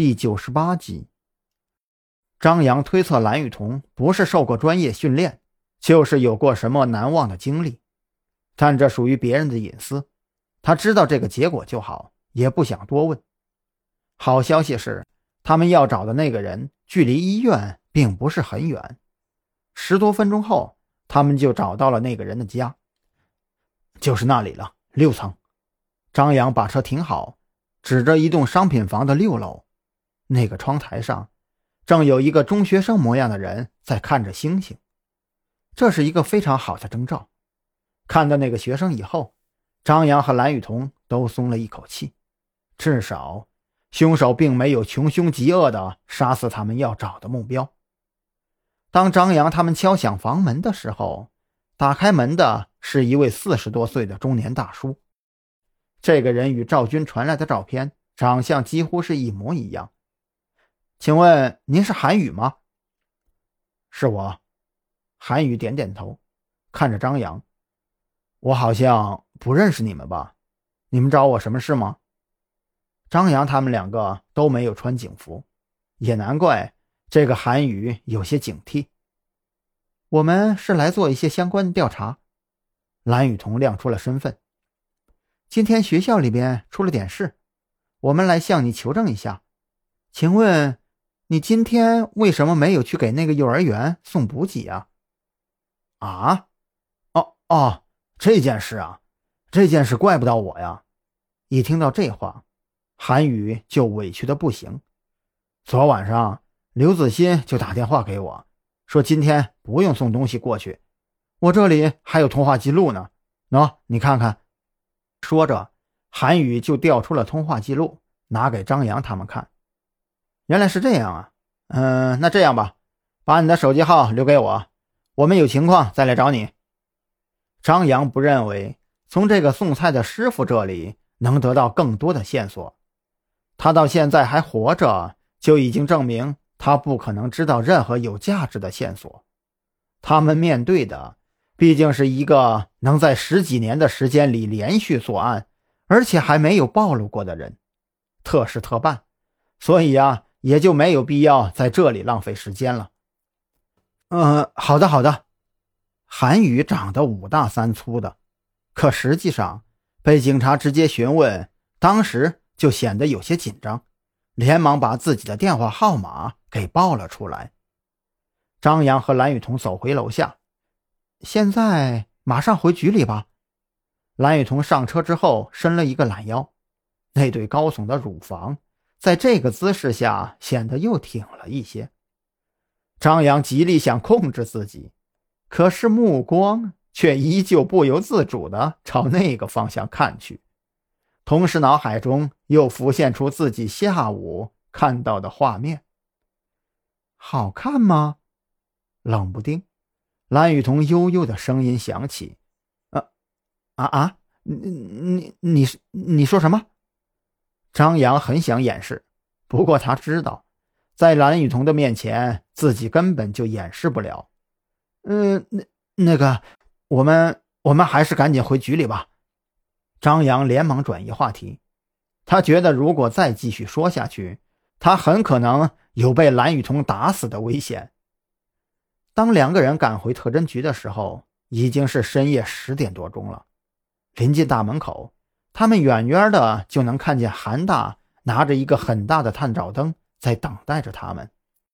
第九十八集。张扬推测蓝雨桐不是受过专业训练，就是有过什么难忘的经历，但这属于别人的隐私，他知道这个结果就好，也不想多问。好消息是，他们要找的那个人距离医院并不是很远，十多分钟后，他们就找到了那个人的家，就是那里了，六层。张扬把车停好，指着一栋商品房的六楼，那个窗台上。正有一个中学生模样的人在看着星星，这是一个非常好的征兆。看到那个学生以后，张扬和蓝雨桐都松了一口气，至少凶手并没有穷凶极恶的杀死他们要找的目标。当张扬他们敲响房门的时候，打开门的是一位四十多岁的中年大叔。这个人与赵军传来的照片长相几乎是一模一样。请问您是韩宇吗？是我。韩宇点点头，看着张扬：“我好像不认识你们吧？你们找我什么事吗？”张扬他们两个都没有穿警服，也难怪这个韩宇有些警惕。我们是来做一些相关的调查。蓝雨桐亮出了身份。今天学校里边出了点事，我们来向你求证一下。请问？你今天为什么没有去给那个幼儿园送补给啊？啊，哦哦，这件事啊，这件事怪不到我呀。一听到这话，韩宇就委屈的不行。昨晚上刘子欣就打电话给我，说今天不用送东西过去，我这里还有通话记录呢。喏，你看看。说着，韩宇就调出了通话记录，拿给张扬他们看。原来是这样啊，嗯，那这样吧，把你的手机号留给我，我们有情况再来找你。张扬不认为从这个送菜的师傅这里能得到更多的线索，他到现在还活着，就已经证明他不可能知道任何有价值的线索。他们面对的毕竟是一个能在十几年的时间里连续作案，而且还没有暴露过的人，特事特办，所以呀。也就没有必要在这里浪费时间了。嗯，好的，好的。韩宇长得五大三粗的，可实际上被警察直接询问，当时就显得有些紧张，连忙把自己的电话号码给报了出来。张扬和蓝雨桐走回楼下，现在马上回局里吧。蓝雨桐上车之后伸了一个懒腰，那对高耸的乳房。在这个姿势下，显得又挺了一些。张扬极力想控制自己，可是目光却依旧不由自主地朝那个方向看去，同时脑海中又浮现出自己下午看到的画面。好看吗？冷不丁，蓝雨桐悠悠的声音响起：“啊啊啊！你你你你说什么？”张扬很想掩饰，不过他知道，在蓝雨桐的面前，自己根本就掩饰不了。嗯，那那个，我们我们还是赶紧回局里吧。张扬连忙转移话题，他觉得如果再继续说下去，他很可能有被蓝雨桐打死的危险。当两个人赶回特侦局的时候，已经是深夜十点多钟了。临近大门口。他们远远的就能看见韩大拿着一个很大的探照灯在等待着他们。